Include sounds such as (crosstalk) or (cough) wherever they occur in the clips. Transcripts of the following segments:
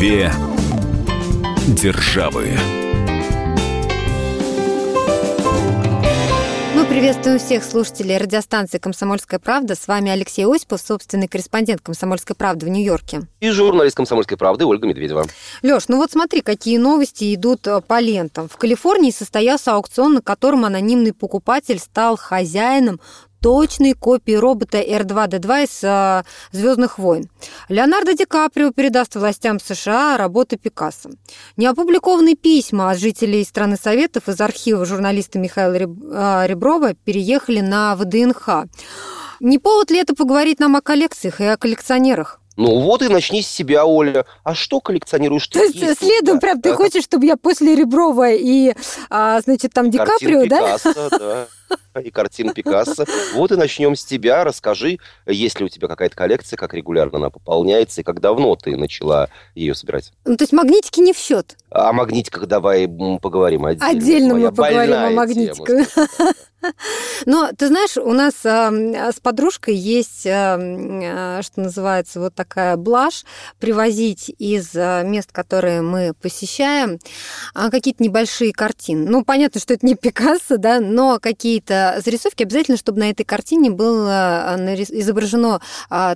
Две державы. Мы приветствуем всех слушателей радиостанции «Комсомольская правда». С вами Алексей Осипов, собственный корреспондент «Комсомольской правды» в Нью-Йорке. И журналист «Комсомольской правды» Ольга Медведева. Леш, ну вот смотри, какие новости идут э, по лентам. В Калифорнии состоялся аукцион, на котором анонимный покупатель стал хозяином точной копии робота R2-D2 из э, «Звездных войн». Леонардо Ди Каприо передаст властям США работы Пикассо. Неопубликованные письма от жителей страны Советов из архива журналиста Михаила э, Реброва переехали на ВДНХ. Не повод ли это поговорить нам о коллекциях и о коллекционерах? Ну вот и начни с себя, Оля. А что коллекционируешь ты? То есть есть следом да? прям ты хочешь, чтобы я после Реброва и, а, значит, там Ди Каприо, да? Пикассо, да? (laughs) и картин Пикассо. Вот и начнем с тебя. Расскажи, есть ли у тебя какая-то коллекция, как регулярно она пополняется, и как давно ты начала ее собирать? Ну, то есть магнитики не в счет? О магнитиках давай поговорим отдельно. Отдельно мы поговорим о магнитиках. (laughs) Но ты знаешь, у нас э, с подружкой есть, э, что называется, вот такая блажь, привозить из мест, которые мы посещаем, какие-то небольшие картины. Ну, понятно, что это не Пикассо, да, но какие-то зарисовки. Обязательно, чтобы на этой картине было изображено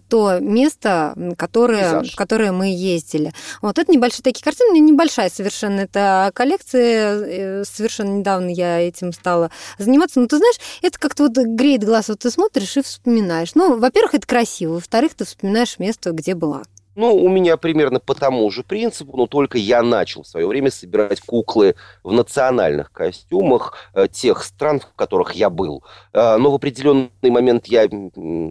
то место, которое, в которое мы ездили. Вот это небольшие такие картины, небольшая совершенно эта коллекция, э, совершенно недавно я этим стала заниматься, но ты знаешь, это как-то вот греет глаз, вот ты смотришь и вспоминаешь. Ну, во-первых, это красиво, во-вторых, ты вспоминаешь место, где была. Ну, у меня примерно по тому же принципу, но только я начал в свое время собирать куклы в национальных костюмах э, тех стран, в которых я был. Э, но в определенный момент я,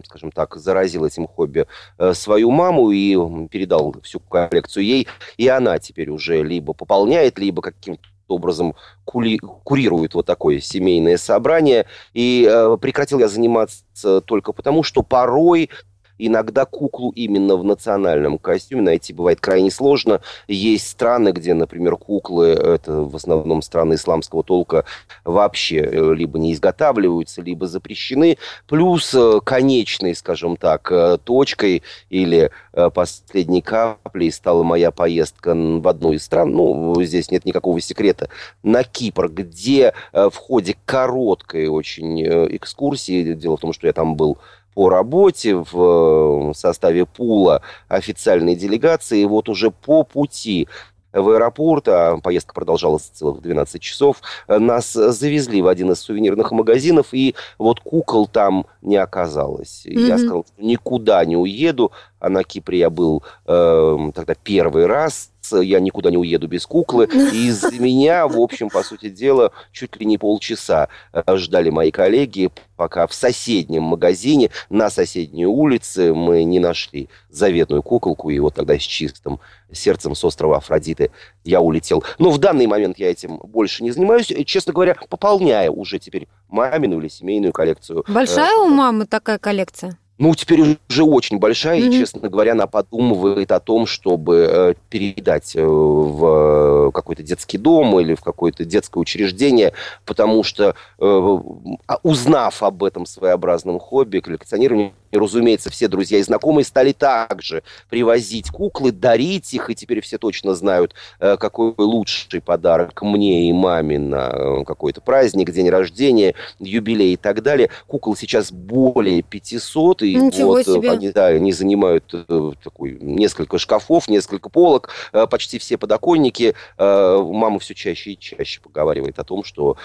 скажем так, заразил этим хобби э, свою маму и передал всю коллекцию ей, и она теперь уже либо пополняет, либо каким-то образом кули, курирует вот такое семейное собрание. И э, прекратил я заниматься только потому, что порой Иногда куклу именно в национальном костюме найти бывает крайне сложно. Есть страны, где, например, куклы, это в основном страны исламского толка, вообще э, либо не изготавливаются, либо запрещены. Плюс э, конечной, скажем так, э, точкой или последней каплей стала моя поездка в одну из стран, ну, здесь нет никакого секрета, на Кипр, где в ходе короткой очень экскурсии, дело в том, что я там был по работе в э, составе пула официальной делегации. И вот уже по пути в аэропорт, а поездка продолжалась целых 12 часов, нас завезли в один из сувенирных магазинов, и вот кукол там не оказалось. Mm-hmm. Я сказал, никуда не уеду, а на Кипре я был э, тогда первый раз, я никуда не уеду без куклы. И из меня, в общем, по сути дела, чуть ли не полчаса э, ждали мои коллеги, пока в соседнем магазине на соседней улице мы не нашли заветную куколку. И вот тогда с чистым сердцем с острова Афродиты я улетел. Но в данный момент я этим больше не занимаюсь. Честно говоря, пополняя уже теперь мамину или семейную коллекцию. Большая у мамы такая коллекция? Ну, теперь уже очень большая, mm-hmm. и, честно говоря, она подумывает о том, чтобы э, передать э, в какой-то детский дом или в какое-то детское учреждение, потому что, э, а, узнав об этом своеобразном хобби, коллекционировании, и, разумеется, все друзья и знакомые стали также привозить куклы, дарить их, и теперь все точно знают, э, какой лучший подарок мне и маме на э, какой-то праздник, день рождения, юбилей и так далее. Кукол сейчас более 500, и Ничего вот себе. Они, да, они занимают э, такой, несколько шкафов, несколько полок, почти все подоконники. Мама все чаще и чаще поговаривает о том, что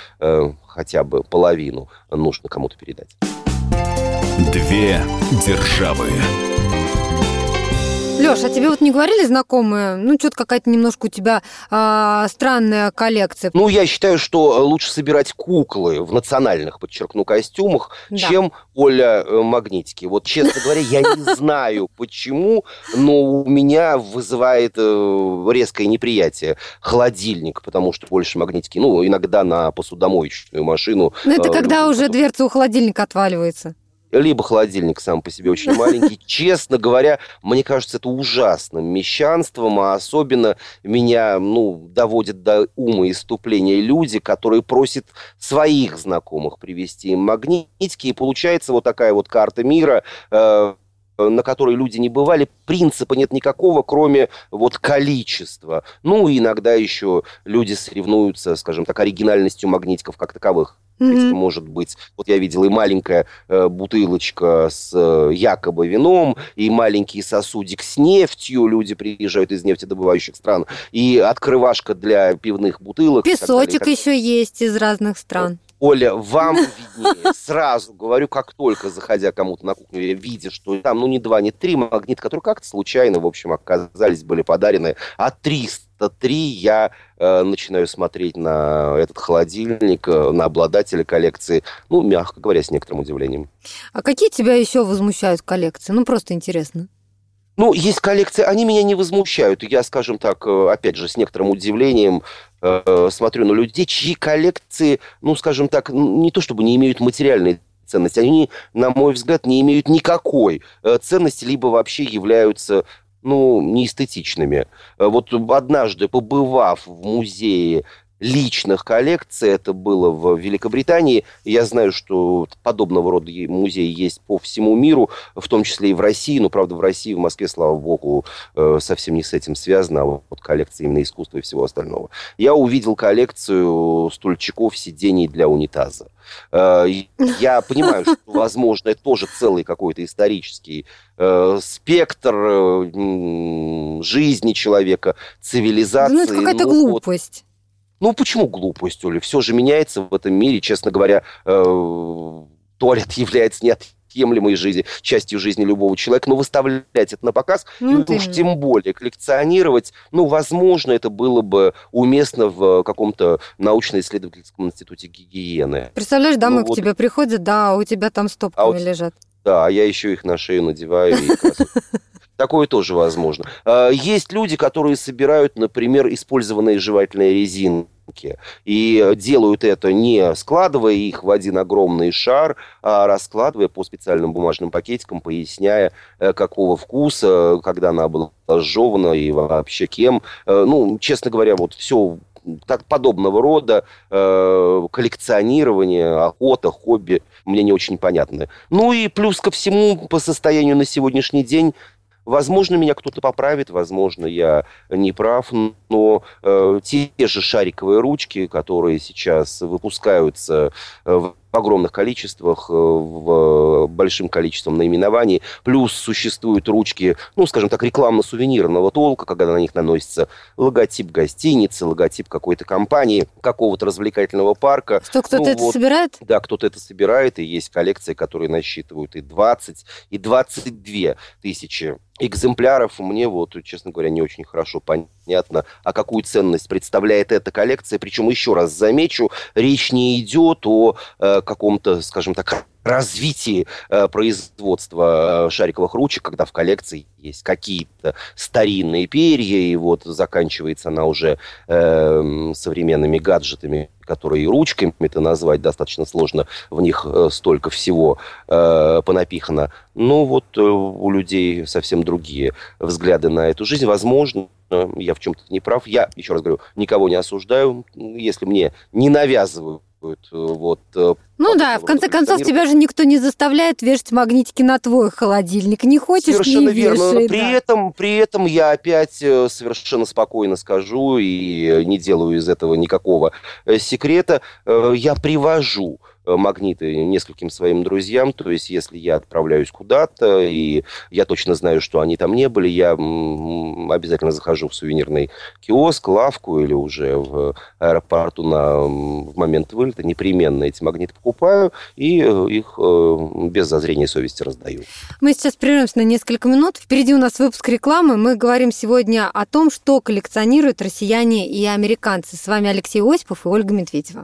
хотя бы половину нужно кому-то передать. Две державы. Леш, а тебе вот не говорили знакомые, ну, что-то какая-то немножко у тебя а, странная коллекция? Ну, я считаю, что лучше собирать куклы в национальных, подчеркну, костюмах, да. чем, Оля, э, магнитики. Вот, честно говоря, я не (laughs) знаю, почему, но у меня вызывает э, резкое неприятие холодильник, потому что больше магнитики, ну, иногда на посудомоечную машину. Ну, это э, когда уже дверца у холодильника отваливается либо холодильник сам по себе очень маленький. (laughs) Честно говоря, мне кажется, это ужасным мещанством, а особенно меня ну, доводят до ума иступления люди, которые просят своих знакомых привезти им магнитики, и получается вот такая вот карта мира, э, на которой люди не бывали, принципа нет никакого, кроме вот количества. Ну, и иногда еще люди соревнуются, скажем так, оригинальностью магнитиков как таковых. Mm-hmm. может быть, вот я видел и маленькая э, бутылочка с э, якобы вином, и маленький сосудик с нефтью, люди приезжают из нефтедобывающих стран, и открывашка для пивных бутылок. Песочек еще есть из разных стран. Оля, вам виднее. Сразу говорю, как только, заходя кому-то на кухню, видя, что там, ну, не два, не три магнита, которые как-то случайно, в общем, оказались, были подарены, а 303 я э, начинаю смотреть на этот холодильник, э, на обладателя коллекции, ну, мягко говоря, с некоторым удивлением. А какие тебя еще возмущают коллекции? Ну, просто интересно. Ну, есть коллекции, они меня не возмущают. Я, скажем так, э, опять же, с некоторым удивлением э, смотрю на людей, чьи коллекции, ну, скажем так, не то чтобы не имеют материальной ценности, они, на мой взгляд, не имеют никакой э, ценности, либо вообще являются ну, неэстетичными. Э, вот однажды, побывав в музее личных коллекций. Это было в Великобритании. Я знаю, что подобного рода музеи есть по всему миру, в том числе и в России. Но, правда, в России, в Москве, слава богу, э, совсем не с этим связано, а вот коллекция именно искусства и всего остального. Я увидел коллекцию стульчиков, сидений для унитаза. Э, я понимаю, что, (laughs) возможно, это тоже целый какой-то исторический э, спектр жизни человека, цивилизации. Ну, это какая-то глупость. Ну, почему глупость, Оля? Все же меняется в этом мире. Честно говоря, э, туалет (laughs) является неотъемлемой жизни, частью жизни любого человека. Но выставлять это на показ, ну, и уж тем более коллекционировать, ну, возможно, это было бы уместно в каком-то научно-исследовательском институте гигиены. Представляешь, дамы ну, вот... к тебе приходят, да, а у тебя там стопками а вот, лежат. Да, а я еще их на шею надеваю и (laughs) Такое тоже возможно. А, есть люди, которые собирают, например, использованные жевательные резинки. И делают это не складывая их в один огромный шар, а раскладывая по специальным бумажным пакетикам, поясняя, э, какого вкуса, когда она была сжевана и вообще кем. Э, ну, честно говоря, вот все так, подобного рода э, коллекционирование, охота, хобби мне не очень понятны. Ну и плюс ко всему, по состоянию на сегодняшний день, Возможно, меня кто-то поправит, возможно, я не прав, но э, те же шариковые ручки, которые сейчас выпускаются э, в огромных количествах, э, в большим количеством наименований. Плюс существуют ручки, ну, скажем так, рекламно-сувенирного толка, когда на них наносится логотип гостиницы, логотип какой-то компании, какого-то развлекательного парка. Что, кто-то ну, это вот, собирает? Да, кто-то это собирает, и есть коллекции, которые насчитывают и 20, и 22 тысячи экземпляров. Мне вот, честно говоря, не очень хорошо понятно, а какую ценность представляет эта коллекция. Причем, еще раз замечу, речь не идет о э, каком-то, скажем так, развитии э, производства э, шариковых ручек, когда в коллекции есть какие-то старинные перья, и вот заканчивается она уже э, современными гаджетами, которые ручками это назвать достаточно сложно, в них э, столько всего э, понапихано. Но вот э, у людей совсем другие взгляды на эту жизнь. Возможно, я в чем-то не прав. Я, еще раз говорю, никого не осуждаю. Если мне не навязывают Э, вот, э, ну да, в конце концов, тебя же никто не заставляет вешать магнитики на твой холодильник. Не хочешь, Совершенно не верно. Вешай, при, да. этом, при этом я опять э, совершенно спокойно скажу и не делаю из этого никакого секрета. Я привожу магниты нескольким своим друзьям. То есть, если я отправляюсь куда-то, и я точно знаю, что они там не были, я обязательно захожу в сувенирный киоск, лавку или уже в аэропорту на, в момент вылета, непременно эти магниты покупаю и э, их э, без зазрения совести раздаю. Мы сейчас прервемся на несколько минут. Впереди у нас выпуск рекламы. Мы говорим сегодня о том, что коллекционируют россияне и американцы. С вами Алексей Осипов и Ольга Медведева.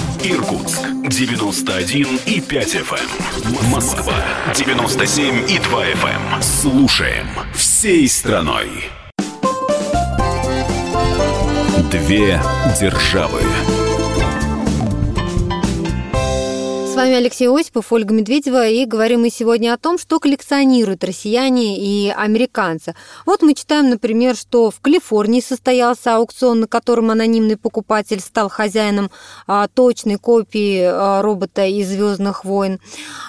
Иркутск 91 и 5 FM. Эм. Москва 97 и 2 FM. Эм. Слушаем всей страной. Две державы. Вами Алексей Осипов, Ольга Медведева, и говорим мы сегодня о том, что коллекционируют россияне и американцы. Вот мы читаем, например, что в Калифорнии состоялся аукцион, на котором анонимный покупатель стал хозяином а, точной копии а, робота из Звездных войн.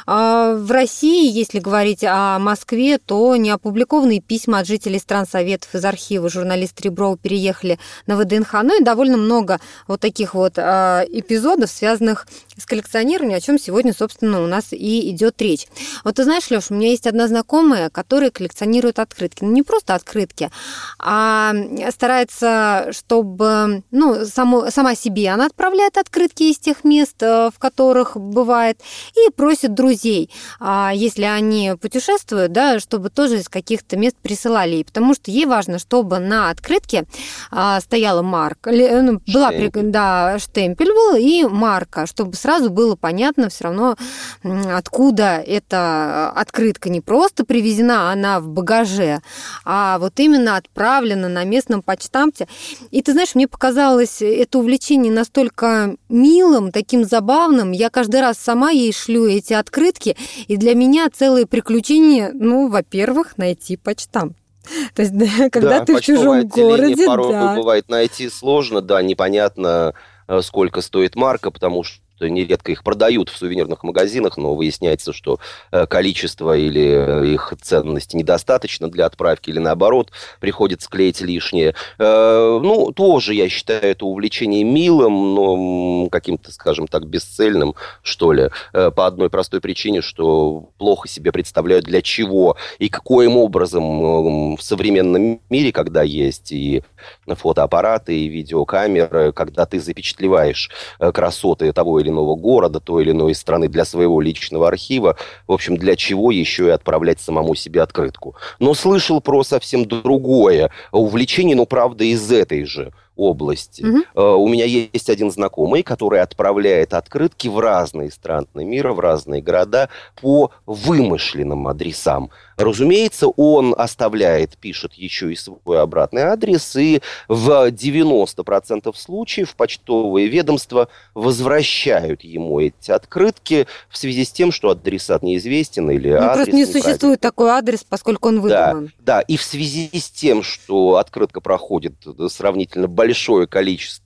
А, в России, если говорить о Москве, то неопубликованные письма от жителей стран Советов из архива журналист Ребров переехали на ВДНХ. Ну и довольно много вот таких вот а, эпизодов, связанных с коллекционированием, о чем сегодня, собственно, у нас и идет речь. Вот ты знаешь, Леш, у меня есть одна знакомая, которая коллекционирует открытки. Ну, не просто открытки, а старается, чтобы, ну, само, сама себе она отправляет открытки из тех мест, э, в которых бывает, и просит друзей, а если они путешествуют, да, чтобы тоже из каких-то мест присылали ей, потому что ей важно, чтобы на открытке а, стояла марка, ну, была, штемпель. да, штемпель был и марка, чтобы сразу было понятно все равно, откуда эта открытка не просто привезена, она в багаже, а вот именно отправлена на местном почтамте. И ты знаешь, мне показалось это увлечение настолько милым, таким забавным. Я каждый раз сама ей шлю эти открытки, и для меня целое приключение, ну, во-первых, найти почтамт. То есть, (laughs) когда да, ты в чужом городе, порой да. бывает найти сложно, да, непонятно, э, сколько стоит марка, потому что нередко их продают в сувенирных магазинах, но выясняется, что э, количество или э, их ценности недостаточно для отправки, или наоборот, приходится клеить лишнее. Э, ну, тоже, я считаю, это увлечение милым, но каким-то, скажем так, бесцельным, что ли, по одной простой причине, что плохо себе представляют, для чего и каким образом в современном мире, когда есть и фотоаппараты, и видеокамеры, когда ты запечатлеваешь красоты того или иного города, той или иной страны для своего личного архива. В общем, для чего еще и отправлять самому себе открытку. Но слышал про совсем другое увлечение, но правда из этой же области. Угу. У меня есть один знакомый, который отправляет открытки в разные страны мира, в разные города по вымышленным адресам. Разумеется, он оставляет, пишет еще и свой обратный адрес, и в 90% случаев почтовые ведомства возвращают ему эти открытки в связи с тем, что адресат неизвестен или ну, адрес Просто не существует такой адрес, поскольку он выдуман. Да, да, и в связи с тем, что открытка проходит сравнительно большое количество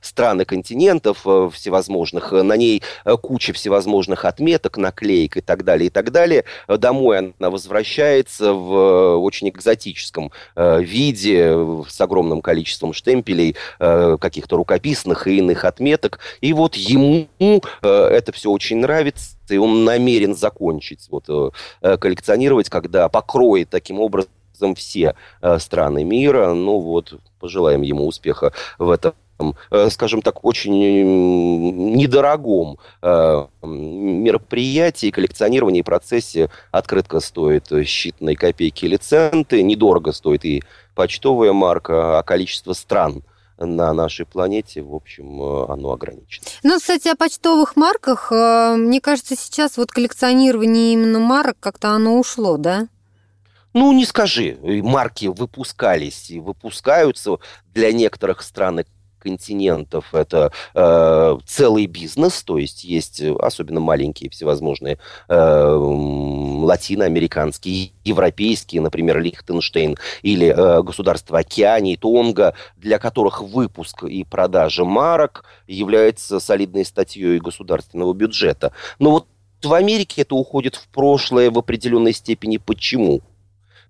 стран и континентов э, всевозможных, на ней э, куча всевозможных отметок, наклеек и так далее, и так далее. Домой она возвращается в э, очень экзотическом виде, с огромным количеством штемпелей, каких-то рукописных и иных отметок. И вот ему это все очень нравится, и он намерен закончить вот, коллекционировать, когда покроет таким образом все э, страны мира. Ну вот, пожелаем ему успеха в этом э, скажем так, очень недорогом э, мероприятии, коллекционировании процессе открытка стоит считанные копейки или центы, недорого стоит и почтовая марка, а количество стран на нашей планете, в общем, оно ограничено. Ну, кстати, о почтовых марках, мне кажется, сейчас вот коллекционирование именно марок как-то оно ушло, да? Ну, не скажи. Марки выпускались и выпускаются для некоторых стран и континентов это э, целый бизнес, то есть есть особенно маленькие всевозможные э, латиноамериканские, европейские, например, Лихтенштейн или э, государства Океании, Тонга, для которых выпуск и продажа марок является солидной статьей государственного бюджета. Но вот в Америке это уходит в прошлое в определенной степени. Почему?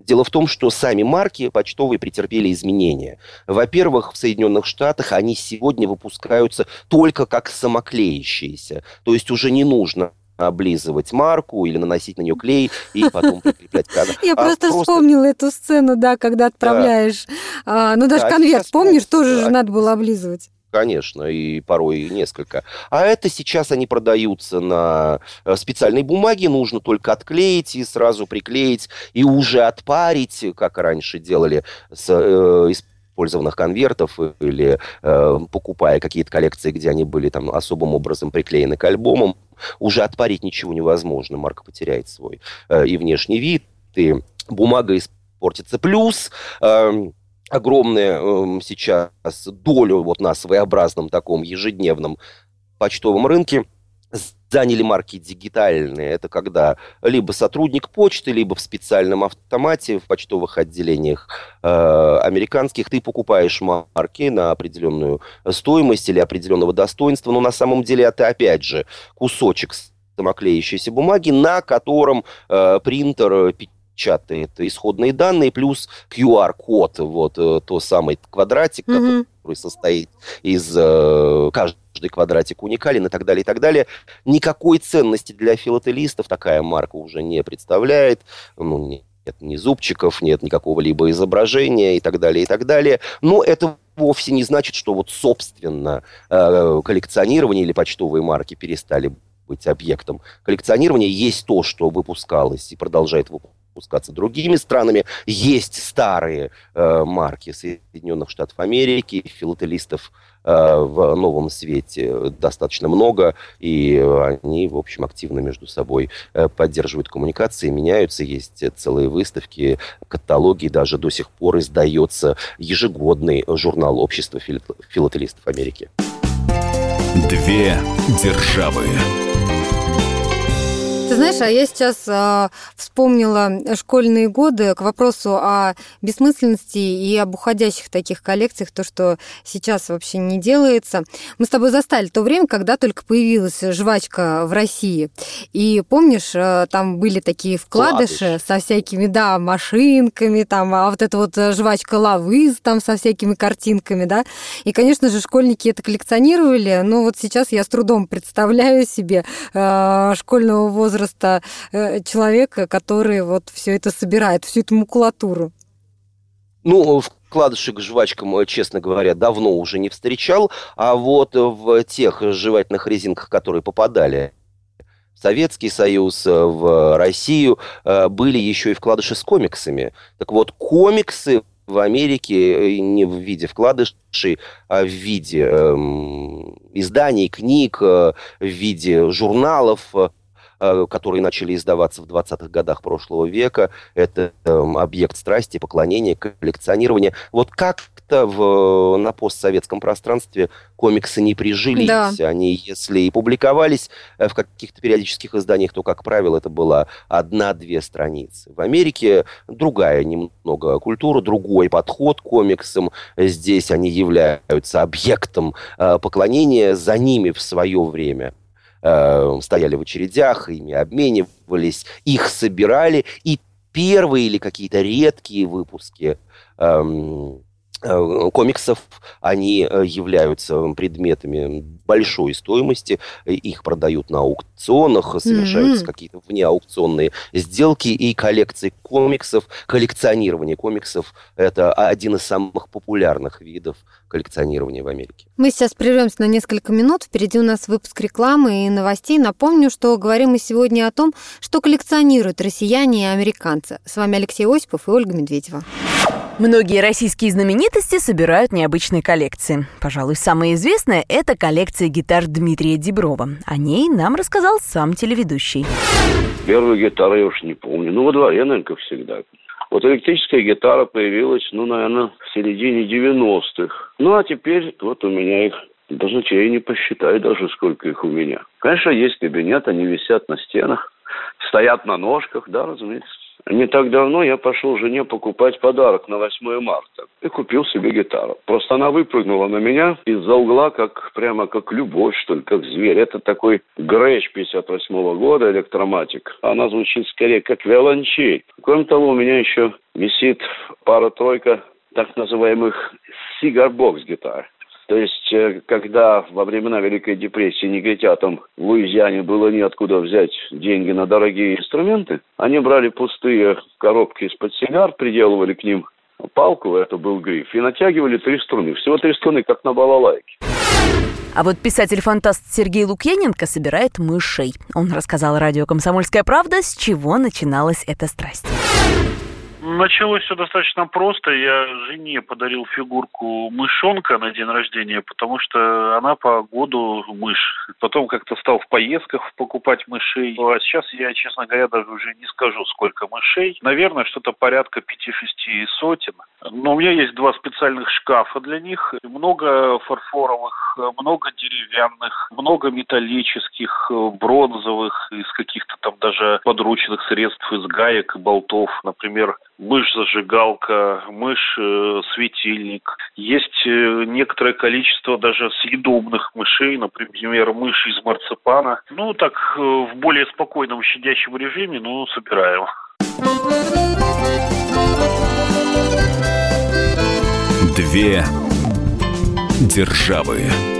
Дело в том, что сами марки почтовые претерпели изменения. Во-первых, в Соединенных Штатах они сегодня выпускаются только как самоклеящиеся. То есть уже не нужно облизывать марку или наносить на нее клей и потом (laughs) прикреплять кадр. Я а просто, просто вспомнила эту сцену, да, когда отправляешь, да. а, ну даже да, конверт, помнишь, тоже же надо было облизывать. Конечно, и порой несколько. А это сейчас они продаются на э, специальной бумаге, нужно только отклеить и сразу приклеить, и уже отпарить, как раньше делали с э, использованных конвертов или э, покупая какие-то коллекции, где они были там особым образом приклеены к альбомам, уже отпарить ничего невозможно, марка потеряет свой э, и внешний вид, и бумага испортится. Плюс... Э, огромную э, сейчас долю вот на своеобразном таком ежедневном почтовом рынке заняли марки дигитальные. Это когда либо сотрудник почты, либо в специальном автомате в почтовых отделениях э, американских ты покупаешь марки на определенную стоимость или определенного достоинства, но на самом деле это опять же кусочек самоклеящейся бумаги, на котором э, принтер печатает исходные данные, плюс QR-код, вот э, то самый квадратик, mm-hmm. который состоит из э, каждый квадратик уникален и так далее, и так далее. Никакой ценности для филателистов такая марка уже не представляет. Ну, нет ни зубчиков, нет никакого либо изображения и так далее, и так далее. Но это вовсе не значит, что вот собственно э, коллекционирование или почтовые марки перестали быть объектом коллекционирования. Есть то, что выпускалось и продолжает выпускаться пускаться другими странами. Есть старые э, марки Соединенных Штатов Америки, филателистов э, в новом свете достаточно много, и они, в общем, активно между собой э, поддерживают коммуникации, меняются, есть целые выставки, каталоги, даже до сих пор издается ежегодный журнал Общества филателистов Америки. Две державы. Знаешь, а я сейчас а, вспомнила школьные годы к вопросу о бессмысленности и об уходящих таких коллекциях, то, что сейчас вообще не делается. Мы с тобой застали то время, когда только появилась жвачка в России. И помнишь, а, там были такие вкладыши Вкладыш. со всякими, да, машинками, там, а вот эта вот жвачка лавыз там со всякими картинками, да. И, конечно же, школьники это коллекционировали, но вот сейчас я с трудом представляю себе э, школьного возраста возраста э, человека, который вот все это собирает, всю эту макулатуру? Ну, вкладышек к жвачкам, э, честно говоря, давно уже не встречал, а вот в тех жевательных резинках, которые попадали Советский Союз, э, в Россию, были еще и вкладыши с комиксами. Так вот, комиксы в Америке не в виде вкладышей, а в виде эм, изданий, книг, в виде журналов, Э, которые начали издаваться в 20-х годах прошлого века. Это эм, объект страсти, поклонения, коллекционирования. Вот как-то в, на постсоветском пространстве комиксы не прижились. Да. Они, если и публиковались э, в каких-то периодических изданиях, то, как правило, это была одна-две страницы. В Америке другая немного культура, другой подход к комиксам. Здесь они являются объектом э, поклонения. За ними в свое время э, стояли в очередях, ими обменивались, их собирали, и первые или какие-то редкие выпуски эм, комиксов, они э, являются предметами большой стоимости, их продают на аукционах, совершаются mm-hmm. какие-то внеаукционные сделки, и коллекции комиксов, коллекционирование комиксов – это один из самых популярных видов коллекционирования в Америке. Мы сейчас прервемся на несколько минут. Впереди у нас выпуск рекламы и новостей. Напомню, что говорим мы сегодня о том, что коллекционируют россияне и американцы. С вами Алексей Осипов и Ольга Медведева. Многие российские знаменитости собирают необычные коллекции. Пожалуй, самая известная – это коллекция гитар Дмитрия Деброва. О ней нам рассказал сам телеведущий. Первую гитару я уж не помню. Ну, во дворе, наверное, как всегда. Вот электрическая гитара появилась, ну, наверное, в середине 90-х. Ну, а теперь вот у меня их даже я не посчитаю даже, сколько их у меня. Конечно, есть кабинет, они висят на стенах, стоят на ножках, да, разумеется. Не так давно я пошел жене покупать подарок на 8 марта и купил себе гитару. Просто она выпрыгнула на меня из-за угла, как прямо как любовь, что ли, как зверь. Это такой Грэч 58 -го года, электроматик. Она звучит скорее как виолончель. Кроме того, у меня еще висит пара-тройка так называемых сигарбокс гитар. То есть, э, когда во времена Великой депрессии негритятам в Луизиане было неоткуда взять деньги на дорогие инструменты, они брали пустые коробки из-под сигар, приделывали к ним палку, это был гриф, и натягивали три струны. Всего три струны, как на балалайке. А вот писатель-фантаст Сергей Лукьяненко собирает мышей. Он рассказал радио «Комсомольская правда», с чего начиналась эта страсть. Началось все достаточно просто. Я жене подарил фигурку мышонка на день рождения, потому что она по году мышь. Потом как-то стал в поездках покупать мышей. А сейчас я, честно говоря, даже уже не скажу, сколько мышей. Наверное, что-то порядка пяти-шести сотен. Но у меня есть два специальных шкафа для них. Много фарфоровых, много деревянных, много металлических, бронзовых, из каких-то там даже подручных средств, из гаек и болтов. Например, мышь-зажигалка, мышь-светильник. Есть э, некоторое количество даже съедобных мышей, например, мышь из марципана. Ну, так, э, в более спокойном щадящем режиме, ну, собираем. Две державы.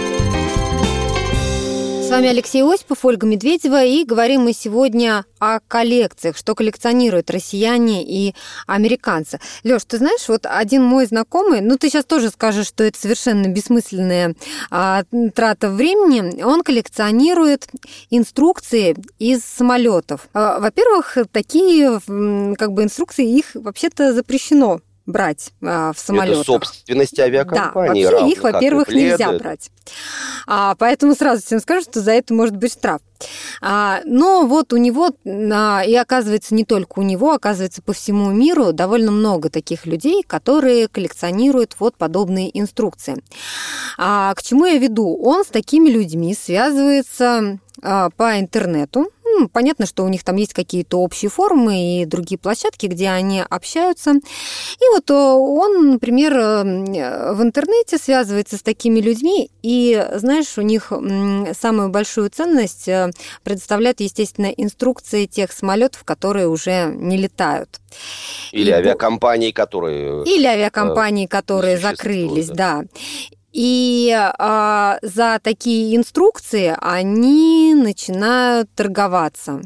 вами Алексей Осипов, Ольга Медведева, и говорим мы сегодня о коллекциях, что коллекционируют россияне и американцы. Лёш, ты знаешь, вот один мой знакомый, ну ты сейчас тоже скажешь, что это совершенно бессмысленная а, трата времени, он коллекционирует инструкции из самолетов. А, во-первых, такие как бы инструкции, их вообще-то запрещено брать а, в самолетах. Это собственность авиакомпании. Да, вообще их, во-первых, нельзя брать. А, поэтому сразу всем скажу, что за это может быть штраф. А, но вот у него, а, и оказывается не только у него, оказывается по всему миру довольно много таких людей, которые коллекционируют вот подобные инструкции. А, к чему я веду? Он с такими людьми связывается а, по интернету, ну, понятно, что у них там есть какие-то общие форумы и другие площадки, где они общаются. И вот э, он, например, э, в интернете связывается с такими людьми, и, знаешь, у них самую большую ценность э, предоставляют, естественно, инструкции тех самолетов, которые уже не летают. Или и, авиакомпании, которые... Или авиакомпании, которые закрылись, да. да. И а, за такие инструкции они начинают торговаться.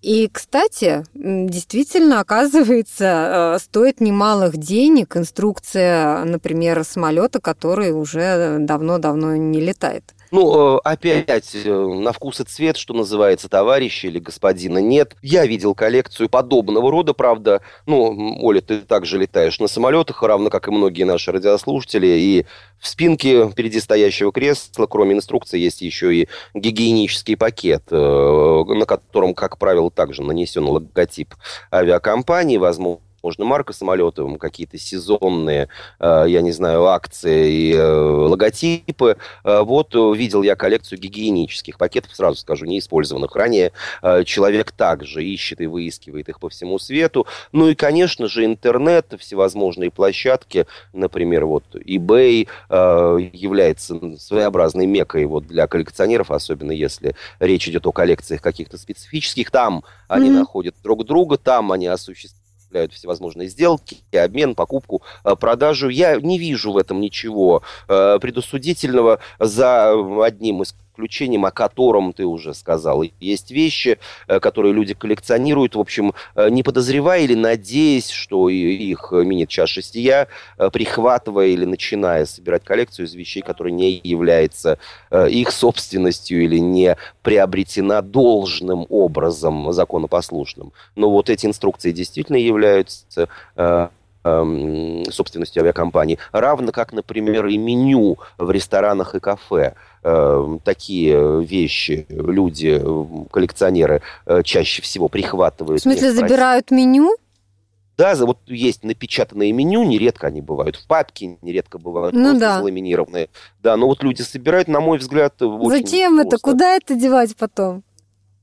И, кстати, действительно, оказывается, э, стоит немалых денег инструкция, например, самолета, который уже давно-давно не летает. Ну, э, опять, э, на вкус и цвет, что называется, товарища или господина нет. Я видел коллекцию подобного рода, правда. Ну, Оля, ты также летаешь на самолетах, равно как и многие наши радиослушатели. И в спинке впереди стоящего кресла, кроме инструкции, есть еще и гигиенический пакет, э, на котором, как правило, также нанесен логотип авиакомпании, возможно, можно марка самолета, какие-то сезонные, э, я не знаю, акции и э, логотипы. Э, вот видел я коллекцию гигиенических пакетов, сразу скажу, не использованных ранее. Человек также ищет и выискивает их по всему свету. Ну и, конечно же, интернет, всевозможные площадки, например, вот eBay является своеобразной мекой вот для коллекционеров, особенно если речь идет о коллекциях каких-то специфических. Там mm-hmm. они находят друг друга, там они осуществляют осуществляют всевозможные сделки, обмен, покупку, э, продажу. Я не вижу в этом ничего э, предусудительного за одним из исключением, о котором ты уже сказал. Есть вещи, э, которые люди коллекционируют, в общем, э, не подозревая или надеясь, что их минит час шестия, э, прихватывая или начиная собирать коллекцию из вещей, которые не являются их собственностью или не приобретена должным образом законопослушным. Но вот эти инструкции действительно являются собственностью авиакомпании, равно как, например, и меню в ресторанах и кафе. Эм, такие вещи люди, коллекционеры, э, чаще всего прихватывают. В смысле, забирают меню? Да, вот есть напечатанные меню, нередко они бывают в папке, нередко бывают ну, просто да. заламинированные. Да, но вот люди собирают, на мой взгляд, Зачем это? Куда это девать потом?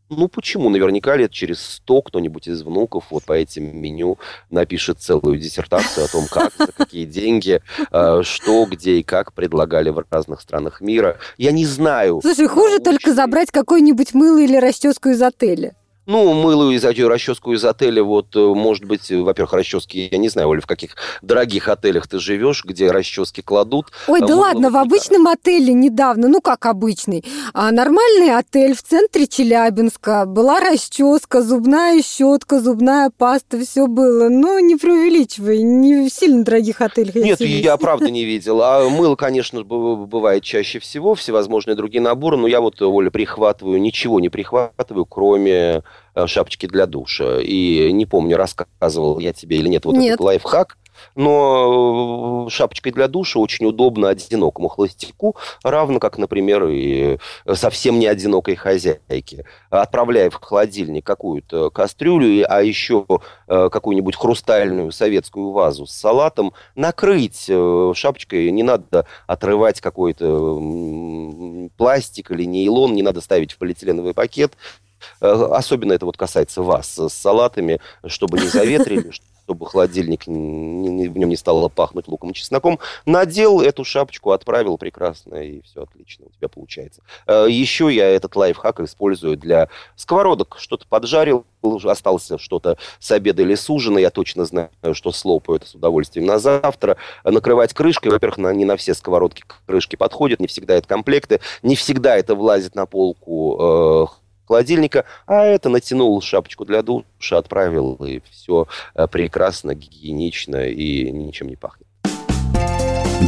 Ну, почему? Наверняка лет через сто кто-нибудь из внуков вот по этим меню напишет целую диссертацию о том, как, за какие деньги, э, что, где и как предлагали в разных странах мира. Я не знаю. Слушай, хуже только забрать какой-нибудь мыло или расческу из отеля. Ну, мыло из расческу из отеля, вот, э, может быть, во-первых, расчески, я не знаю, Оля, в каких дорогих отелях ты живешь, где расчески кладут. Ой, да ладно, в обычном отеле недавно, ну как обычный, а нормальный отель в центре Челябинска, была расческа, зубная щетка, зубная паста, все было. Ну, не преувеличивай, не в сильно дорогих отелях. Нет, я, я правда не видел. А мыло, конечно, бывает чаще всего, всевозможные другие наборы, но я вот, Оля, прихватываю, ничего не прихватываю, кроме Э, шапочки для душа. И не помню, рассказывал я тебе или нет вот нет. этот лайфхак. Но э, шапочкой для душа очень удобно одинокому холостяку, равно как, например, и совсем не одинокой хозяйке. Отправляя в холодильник какую-то кастрюлю, а еще э, какую-нибудь хрустальную советскую вазу с салатом, накрыть шапочкой, не надо отрывать какой-то пластик или нейлон, не надо ставить в полиэтиленовый пакет, Э, особенно это вот касается вас с салатами, чтобы не заветрили, (laughs) чтобы холодильник в нем не стало пахнуть луком и чесноком. Надел эту шапочку, отправил прекрасно, и все отлично у тебя получается. Э, еще я этот лайфхак использую для сковородок. Что-то поджарил, осталось что-то с обеда или с ужина, я точно знаю, что слопаю это с удовольствием на завтра. Накрывать крышкой, во-первых, не на все сковородки крышки подходят, не всегда это комплекты, не всегда это влазит на полку э, холодильника, а это натянул шапочку для душа, отправил, и все э, прекрасно, гигиенично и ничем не пахнет.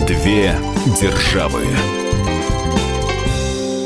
Две державы.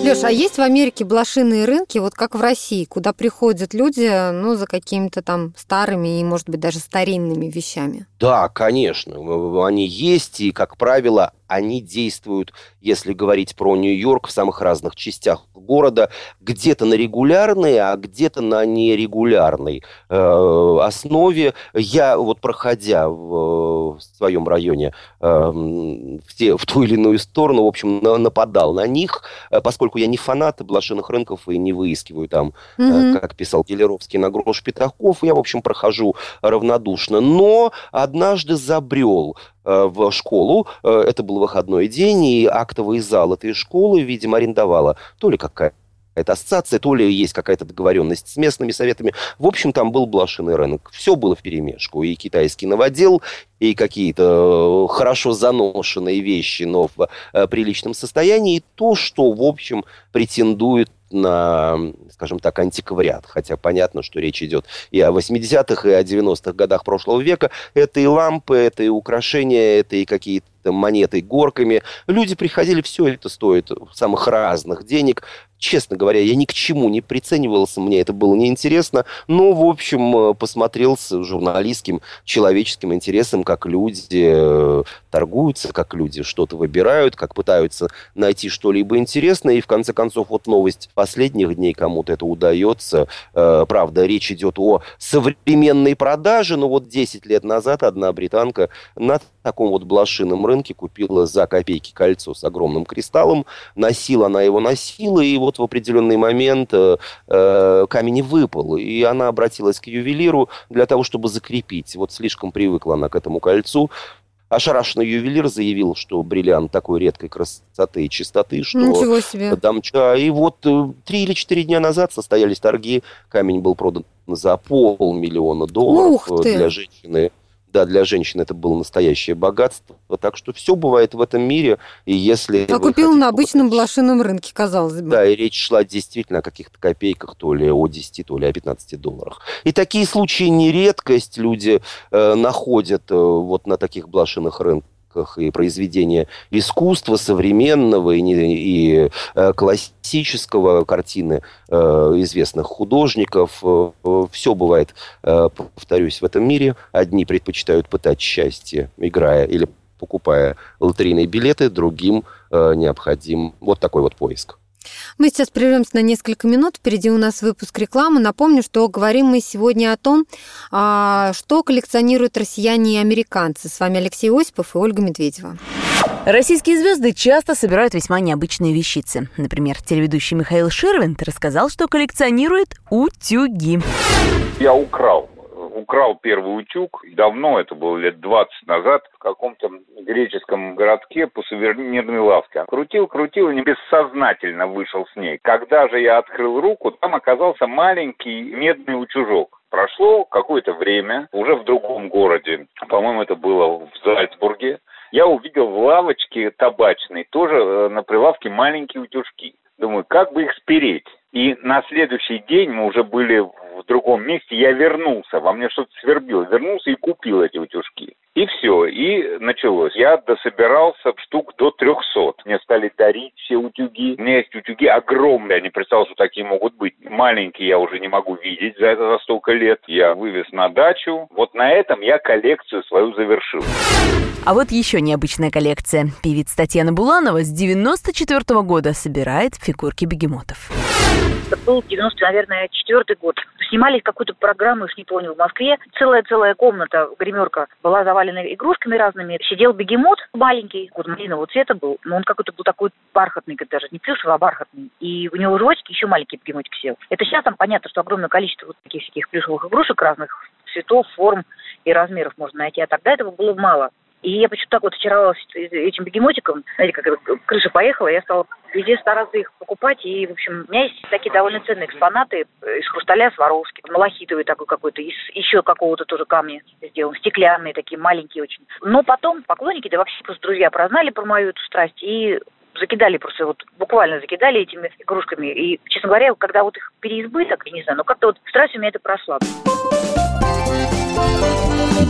Леша, а есть в Америке блошиные рынки, вот как в России, куда приходят люди, ну, за какими-то там старыми и, может быть, даже старинными вещами? Да, конечно, они есть, и, как правило, они действуют, если говорить про Нью-Йорк, в самых разных частях города, где-то на регулярной, а где-то на нерегулярной э, основе. Я вот проходя в, в своем районе э, в, те, в ту или иную сторону, в общем, на, нападал на них, э, поскольку я не фанат блошиных рынков и не выискиваю там, mm-hmm. э, как писал Гелеровский, на грош петахов, я, в общем, прохожу равнодушно. Но однажды забрел в школу. Э, это был выходной день, и актовый зал этой школы, видимо, арендовала то ли какая какая-то ассоциация, то ли есть какая-то договоренность с местными советами. В общем, там был блошиный рынок. Все было в перемешку. И китайский новодел, и какие-то э, хорошо заношенные вещи, но в приличном состоянии, и то, что, в общем, претендует на, скажем так, антиквариат. Хотя понятно, что речь идет и о 80-х, и о 90-х годах прошлого века. Это и лампы, это и украшения, это и какие-то монеты горками. Люди приходили, все это стоит самых разных денег честно говоря, я ни к чему не приценивался, мне это было неинтересно, но, в общем, э, посмотрел с журналистским, человеческим интересом, как люди э, торгуются, как люди что-то выбирают, как пытаются найти что-либо интересное, и, в конце концов, вот новость последних дней, кому-то это удается. Э, правда, речь идет о современной продаже, но вот 10 лет назад одна британка на таком вот блошином рынке купила за копейки кольцо с огромным кристаллом, носила она его, носила, и вот в определенный момент э, э, камень выпал, и она обратилась к ювелиру для того, чтобы закрепить. Вот слишком привыкла она к этому кольцу, Ошарашенный ювелир заявил, что бриллиант такой редкой красоты и чистоты, что... Ничего себе. Дамча. И вот э, три или четыре дня назад состоялись торги. Камень был продан за полмиллиона долларов Ух ты. для женщины да, для женщин это было настоящее богатство. Так что все бывает в этом мире. И если а купил на обычном блошином рынке, казалось бы. Да, и речь шла действительно о каких-то копейках, то ли о 10, то ли о 15 долларах. И такие случаи не редкость. Люди э, находят э, вот на таких блошиных рынках и произведения искусства современного и, и э, классического картины э, известных художников. Э, Все бывает, повторюсь, в этом мире. Одни предпочитают пытать счастье, играя или покупая лотерейные билеты, другим необходим вот такой вот поиск. Мы сейчас прервемся на несколько минут. Впереди у нас выпуск рекламы. Напомню, что говорим мы сегодня о том, а, что коллекционируют россияне и американцы. С вами Алексей Осипов и Ольга Медведева. Российские звезды часто собирают весьма необычные вещицы. Например, телеведущий Михаил Ширвинт рассказал, что коллекционирует утюги. Я украл украл первый утюг. Давно, это было лет 20 назад, в каком-то греческом городке по сувенирной лавке. Крутил, крутил и не бессознательно вышел с ней. Когда же я открыл руку, там оказался маленький медный утюжок. Прошло какое-то время, уже в другом городе, по-моему, это было в Зальцбурге, я увидел в лавочке табачной тоже э, на прилавке маленькие утюжки. Думаю, как бы их спереть? И на следующий день мы уже были в другом месте, я вернулся, во мне что-то свербило, вернулся и купил эти утюжки. И все, и началось. Я дособирался штук до 300. Мне стали дарить все утюги. У меня есть утюги огромные, я не представлял, что такие могут быть. Маленькие я уже не могу видеть за это за столько лет. Я вывез на дачу. Вот на этом я коллекцию свою завершил. А вот еще необычная коллекция. Певица Татьяна Буланова с 94 -го года собирает фигурки бегемотов. Это был 90 наверное, четвертый год. Снимали какую-то программу, уж не помню, в Москве. Целая-целая комната, гримерка, была завалена игрушками разными. Сидел бегемот маленький, вот малинового цвета был, но он какой-то был такой бархатный, даже не плюшевый, а бархатный. И у него животик еще маленький бегемотик сел. Это сейчас там понятно, что огромное количество вот таких всяких плюшевых игрушек разных цветов, форм и размеров можно найти, а тогда этого было мало. И я почему-то так вот очаровалась этим бегемотиком. Знаете, как крыша поехала, я стала везде стараться их покупать. И, в общем, у меня есть такие довольно ценные экспонаты из хрусталя Сваровски, малахитовый такой какой-то, из еще какого-то тоже камня сделан, стеклянные такие, маленькие очень. Но потом поклонники, да вообще просто друзья прознали про мою эту страсть и закидали просто вот буквально закидали этими игрушками. И, честно говоря, когда вот их переизбыток, я не знаю, но как-то вот страсть у меня это прошла.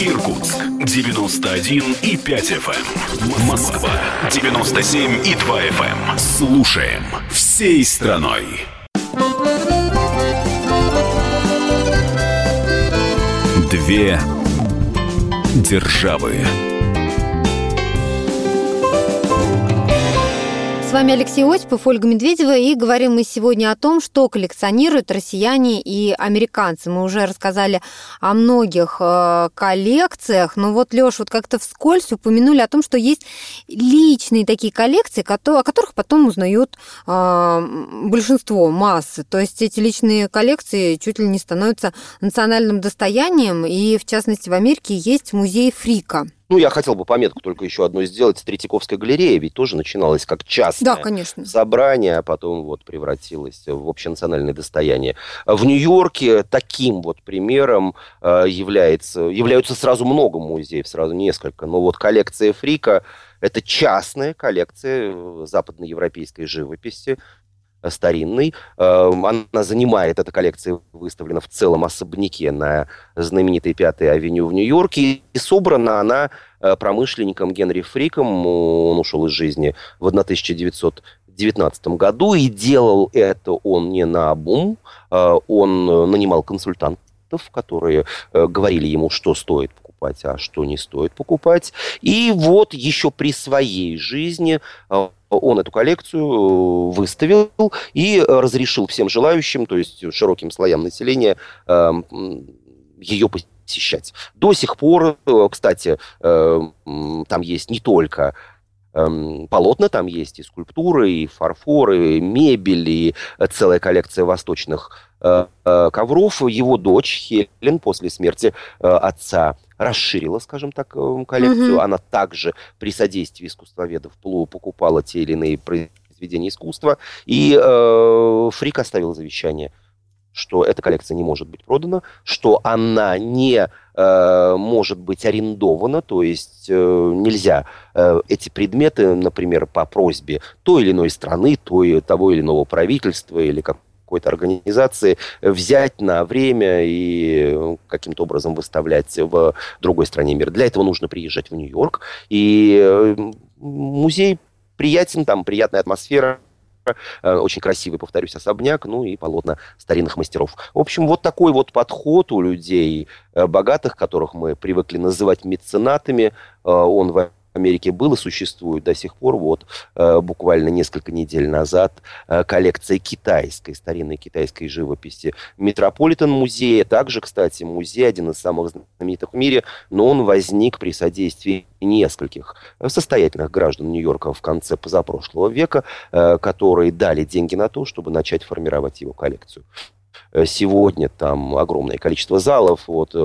Эм. Иркутск 91 и 5 FM. Эм. Москва 97 и 2 FM. Слушаем всей страной. Две державы. С вами Алексей Осипов, Ольга Медведева, и говорим мы сегодня о том, что коллекционируют россияне и американцы. Мы уже рассказали о многих э, коллекциях, но вот, Лёш, вот как-то вскользь упомянули о том, что есть личные такие коллекции, о которых потом узнают э, большинство массы. То есть эти личные коллекции чуть ли не становятся национальным достоянием, и в частности в Америке есть музей Фрика. Ну, я хотел бы пометку только еще одну сделать. Третьяковская галерея ведь тоже начиналась как частное да, конечно. собрание, а потом вот превратилась в общенациональное достояние. В Нью-Йорке таким вот примером э, является, являются сразу много музеев, сразу несколько. Но вот коллекция Фрика – это частная коллекция э, западноевропейской живописи, старинный. Эм, она занимает, эта коллекция выставлена в целом особняке на знаменитой Пятой авеню в Нью-Йорке. И собрана она э, промышленником Генри Фриком. Он ушел из жизни в 1919 году. И делал это он не на бум. Э, он нанимал консультантов, которые э, говорили ему, что стоит покупать, а что не стоит покупать. И вот еще при своей жизни он эту коллекцию э, выставил и разрешил всем желающим, то есть широким слоям населения, ее посещать. До сих пор, э, кстати, там есть не только эм, полотна, там есть и скульптуры, и фарфоры, и мебель, и целая коллекция восточных э, ковров. Его дочь Хелен после смерти отца расширила, скажем так, э, коллекцию. Угу. Она также при содействии искусствоведов покупала те или иные произведения искусства. И э, Фрик оставил завещание что эта коллекция не может быть продана, что она не э, может быть арендована, то есть э, нельзя э, эти предметы, например, по просьбе той или иной страны, той, того или иного правительства или как какой-то организации взять на время и каким-то образом выставлять в другой стране мира. Для этого нужно приезжать в Нью-Йорк. И э, музей приятен, там приятная атмосфера, очень красивый, повторюсь, особняк, ну и полотна старинных мастеров. В общем, вот такой вот подход у людей богатых, которых мы привыкли называть меценатами, он в Америке был и существует до сих пор. Вот э, буквально несколько недель назад э, коллекция китайской, старинной китайской живописи Метрополитен музея. Также, кстати, музей, один из самых знаменитых в мире, но он возник при содействии нескольких состоятельных граждан Нью-Йорка в конце позапрошлого века, э, которые дали деньги на то, чтобы начать формировать его коллекцию. Сегодня там огромное количество залов от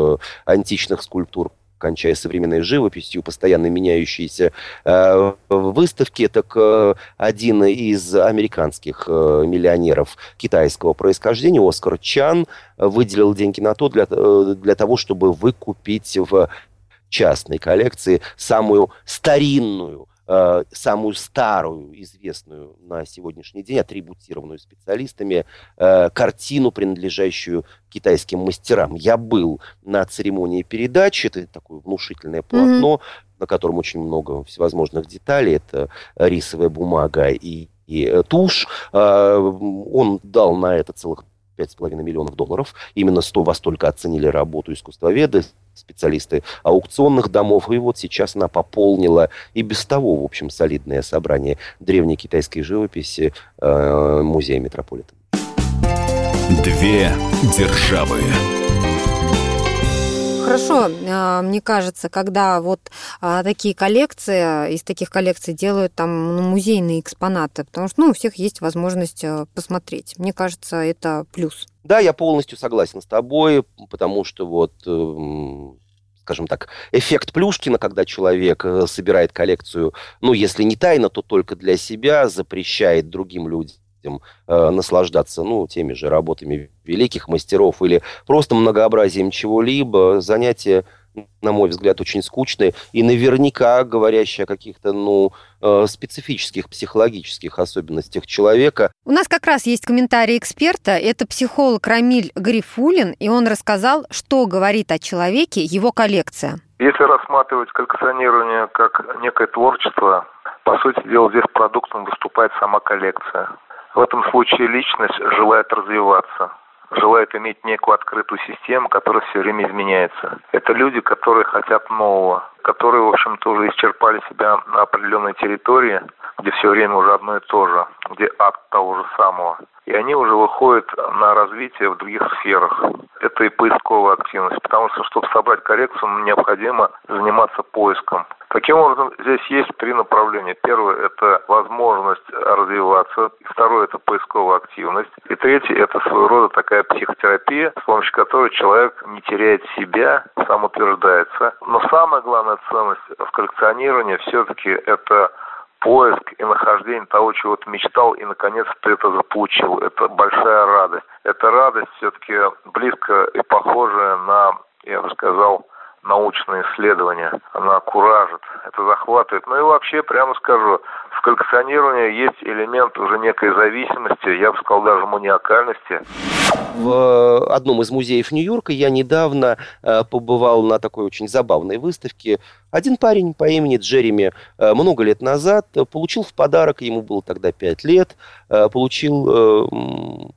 античных скульптур кончая современной живописью, постоянно меняющиеся э, выставки, так э, один из американских э, миллионеров китайского происхождения, Оскар Чан, выделил деньги на то, для, э, для того, чтобы выкупить в частной коллекции самую старинную Э, самую старую, известную на сегодняшний день, атрибутированную специалистами, э, картину, принадлежащую китайским мастерам. Я был на церемонии передачи, это такое внушительное полотно, mm-hmm. на котором очень много всевозможных деталей, это рисовая бумага и, и э, тушь. Он дал на это целых 5,5 миллионов долларов. Именно 100 во столько оценили работу искусствоведы, специалисты аукционных домов. И вот сейчас она пополнила и без того, в общем, солидное собрание древней китайской живописи э, музея Метрополитен. Две державы. Хорошо, а, мне кажется, когда вот а, такие коллекции, из таких коллекций делают там ну, музейные экспонаты, потому что ну, у всех есть возможность э, посмотреть. Мне кажется, это плюс. Да, я полностью согласен с тобой, потому что вот эм, скажем так, эффект Плюшкина, когда человек э, собирает коллекцию, ну, если не тайно, то только для себя, запрещает другим людям этим э, наслаждаться, ну, теми же работами великих мастеров или просто многообразием чего-либо, занятие на мой взгляд, очень скучные и наверняка говорящие о каких-то, ну, э, специфических психологических особенностях человека. У нас как раз есть комментарий эксперта. Это психолог Рамиль Грифулин, и он рассказал, что говорит о человеке его коллекция. Если рассматривать коллекционирование как некое творчество, по сути дела, здесь продуктом выступает сама коллекция. В этом случае личность желает развиваться, желает иметь некую открытую систему, которая все время изменяется. Это люди, которые хотят нового, которые, в общем-то, уже исчерпали себя на определенной территории, где все время уже одно и то же, где ад того же самого. И они уже выходят на развитие в других сферах. Это и поисковая активность, потому что, чтобы собрать коррекцию, необходимо заниматься поиском. Таким образом, здесь есть три направления. Первое – это возможность развиваться. Второе – это поисковая активность. И третье – это своего рода такая психотерапия, с помощью которой человек не теряет себя, самоутверждается. Но самая главная ценность в коллекционировании все-таки это поиск и нахождение того, чего ты мечтал, и наконец ты это заполучил. Это большая радость. Эта радость все-таки близко и похожая на, я бы сказал, научные исследования. Она куражит, это захватывает. Ну и вообще, прямо скажу, в коллекционировании есть элемент уже некой зависимости, я бы сказал, даже маниакальности. В одном из музеев Нью-Йорка я недавно э, побывал на такой очень забавной выставке. Один парень по имени Джереми э, много лет назад получил в подарок, ему было тогда 5 лет, э, получил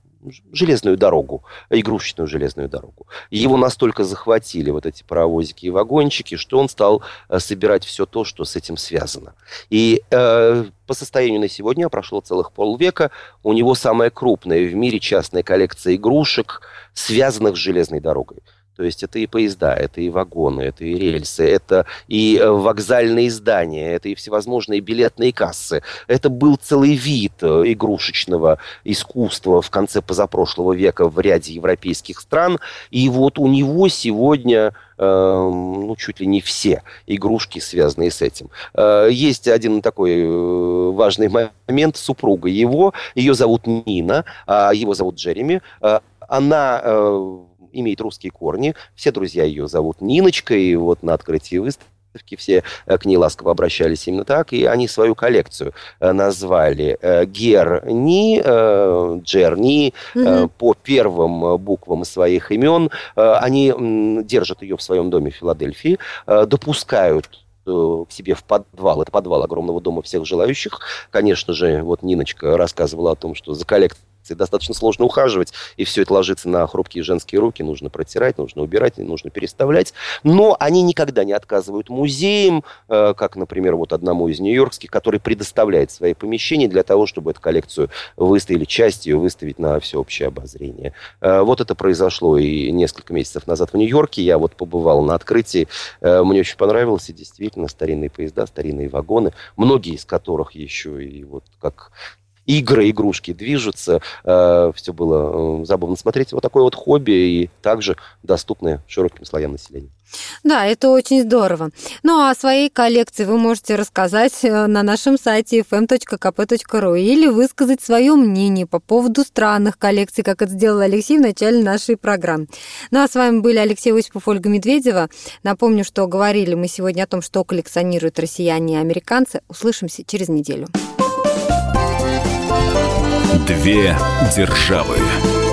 железную дорогу, игрушечную железную дорогу. Его настолько захватили вот эти паровозики и вагончики, что он стал э, собирать все то, что с этим связано. И э, по состоянию на сегодня прошло целых полвека. У него самая крупная в мире частная коллекция игрушек, связанных с железной дорогой. То есть это и поезда, это и вагоны, это и рельсы, это и э, вокзальные здания, это и всевозможные билетные кассы. Это был целый вид э, игрушечного искусства в конце позапрошлого века в ряде европейских стран. И вот у него сегодня эм, ну, чуть ли не все игрушки, связанные с этим. Э, есть один такой важный момент. Супруга его, ее зовут Нина, а его зовут Джереми. Она имеет русские корни. Все друзья ее зовут Ниночка, и вот на открытии выставки все э, к ней ласково обращались именно так, и они свою коллекцию э, назвали э, Герни, Джерни, угу. по первым буквам своих имен. Они держат ее в своем доме в Филадельфии, допускают коллекцию к себе в подвал. Это подвал огромного дома всех желающих. Конечно же, вот Ниночка рассказывала о том, что за коллекцией достаточно сложно ухаживать, и все это ложится на хрупкие женские руки, нужно протирать, нужно убирать, нужно переставлять. Но они никогда не отказывают музеям, э, как, например, вот одному из нью-йоркских, который предоставляет свои помещения для того, чтобы эту коллекцию выставили, часть ее выставить на всеобщее обозрение. Э, вот это произошло и несколько месяцев назад в Нью-Йорке. Я вот побывал на открытии. Э, мне очень понравилось, и действительно старинные поезда, старинные вагоны, многие из которых еще и вот как игры, игрушки движутся. Э, все было э, забавно смотреть. Вот такое вот хобби и также доступное широким слоям населения. Да, это очень здорово. Ну, а о своей коллекции вы можете рассказать э, на нашем сайте fm.kp.ru или высказать свое мнение по поводу странных коллекций, как это сделал Алексей в начале нашей программы. Ну, а с вами были Алексей Осипов, Ольга Медведева. Напомню, что говорили мы сегодня о том, что коллекционируют россияне и американцы. Услышимся через неделю. Две державы.